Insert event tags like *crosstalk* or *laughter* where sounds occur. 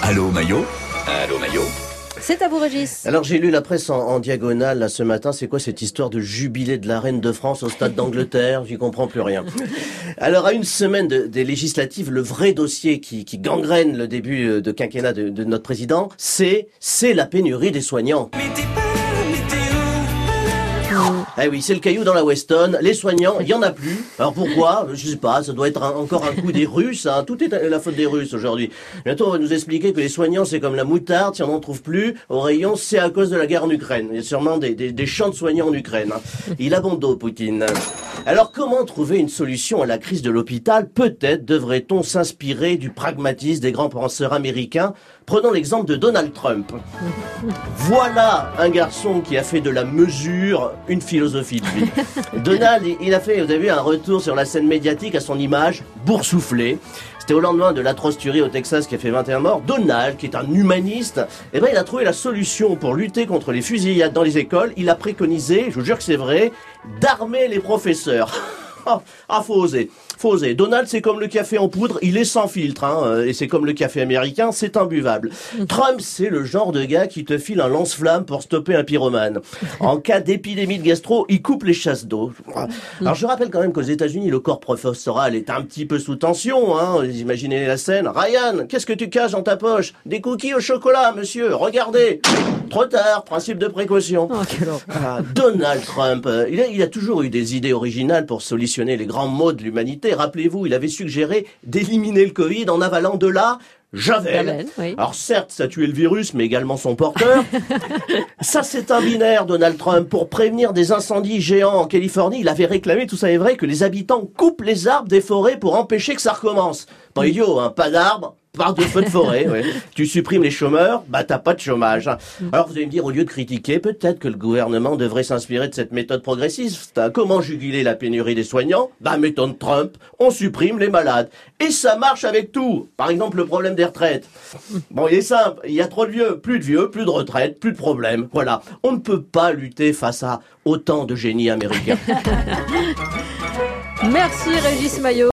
Allô Maillot Allô Maillot C'est à vous, Régis. Alors j'ai lu la presse en, en diagonale là, ce matin. C'est quoi cette histoire de jubilé de la reine de France au stade d'Angleterre? J'y comprends plus rien. Alors à une semaine de- des législatives, le vrai dossier qui, qui gangrène le début euh, de quinquennat de, de notre président, c'est c'est la pénurie des soignants. Eh oui, c'est le caillou dans la Weston. Les soignants, il y en a plus. Alors pourquoi? Je sais pas. Ça doit être encore un coup des Russes. hein. Tout est la faute des Russes aujourd'hui. Bientôt, on va nous expliquer que les soignants, c'est comme la moutarde. Si on n'en trouve plus au rayon, c'est à cause de la guerre en Ukraine. Il y a sûrement des, des, des champs de soignants en Ukraine. hein. Il a bon dos, Poutine. Alors comment trouver une solution à la crise de l'hôpital? Peut-être devrait-on s'inspirer du pragmatisme des grands penseurs américains. Prenons l'exemple de Donald Trump. *laughs* Voilà un garçon qui a fait de la mesure une philosophie de vie. *laughs* Donald, il- a fait, vous avez vu, un retour sur la scène médiatique à son image boursouflée. C'était au lendemain de l'atroce tuerie au Texas qui a fait 21 morts. Donald, qui est un humaniste, eh ben, il a trouvé la solution pour lutter contre les fusillades dans les écoles. Il a préconisé, je vous jure que c'est vrai, d'armer les professeurs. *laughs* ah, faut oser. Faut oser. Donald, c'est comme le café en poudre, il est sans filtre, hein, euh, et c'est comme le café américain, c'est imbuvable. Trump, c'est le genre de gars qui te file un lance-flamme pour stopper un pyromane. *laughs* En cas d'épidémie de gastro, il coupe les chasses d'eau. Alors je rappelle quand même qu'aux États-Unis, le corps professoral est un petit peu sous tension. Hein. Vous Imaginez la scène. Ryan, qu'est-ce que tu caches dans ta poche? Des cookies au chocolat, monsieur. Regardez. Trop tard. Principe de précaution. Oh, quel. Ah, Donald Trump, euh, il a, il a toujours eu des idées originales pour solutionner les grands maux de l'humanité. Rappelez-vous, il avait suggéré d'éliminer le Covid en avalant de la javel. Javel, oui. Alors certes, ça tuait le virus, mais également son porteur. *laughs* ça, c'est un binaire, Donald Trump. Pour prévenir des incendies géants en Californie, il avait réclamé, tout ça est vrai, que les habitants coupent les arbres des forêts pour empêcher que ça recommence. Pas idiot, hein, pas d'arbres, pas de feux de forêt. ouais. *laughs* Tu supprimes les chômeurs, bah t'as pas de chômage. hein. Alors vous allez me dire, au lieu de critiquer, peut-être que le gouvernement devrait s'inspirer de cette méthode progressiste. hein. Comment juguler la pénurie des soignants? Bah méthode Trump, on supprime les malades. Et ça marche avec tout. Par exemple, le problème des retraites. Bon, il est simple, il y a trop de vieux, plus de vieux, plus de retraites, plus de problèmes. Voilà, on ne peut pas lutter face à autant de génies américains. *laughs* Merci, Régis Maillot.